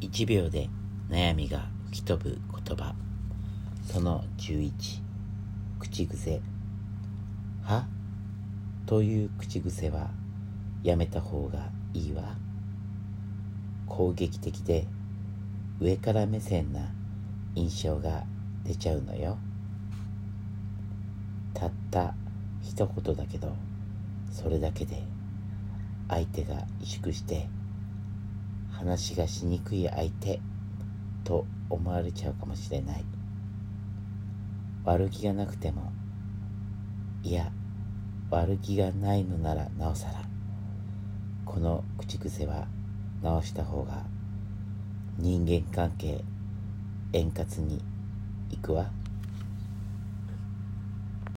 1秒で悩みが吹き飛ぶ言葉。その11口癖。は？という口癖はやめた方がいいわ。攻撃的で上から目線な印象が出ちゃうのよ。たった一言だけどそれだけで相手が萎縮して話がしにくい相手と思われちゃうかもしれない悪気がなくてもいや悪気がないのならなおさらこの口癖は直した方が人間関係円滑にいくわ。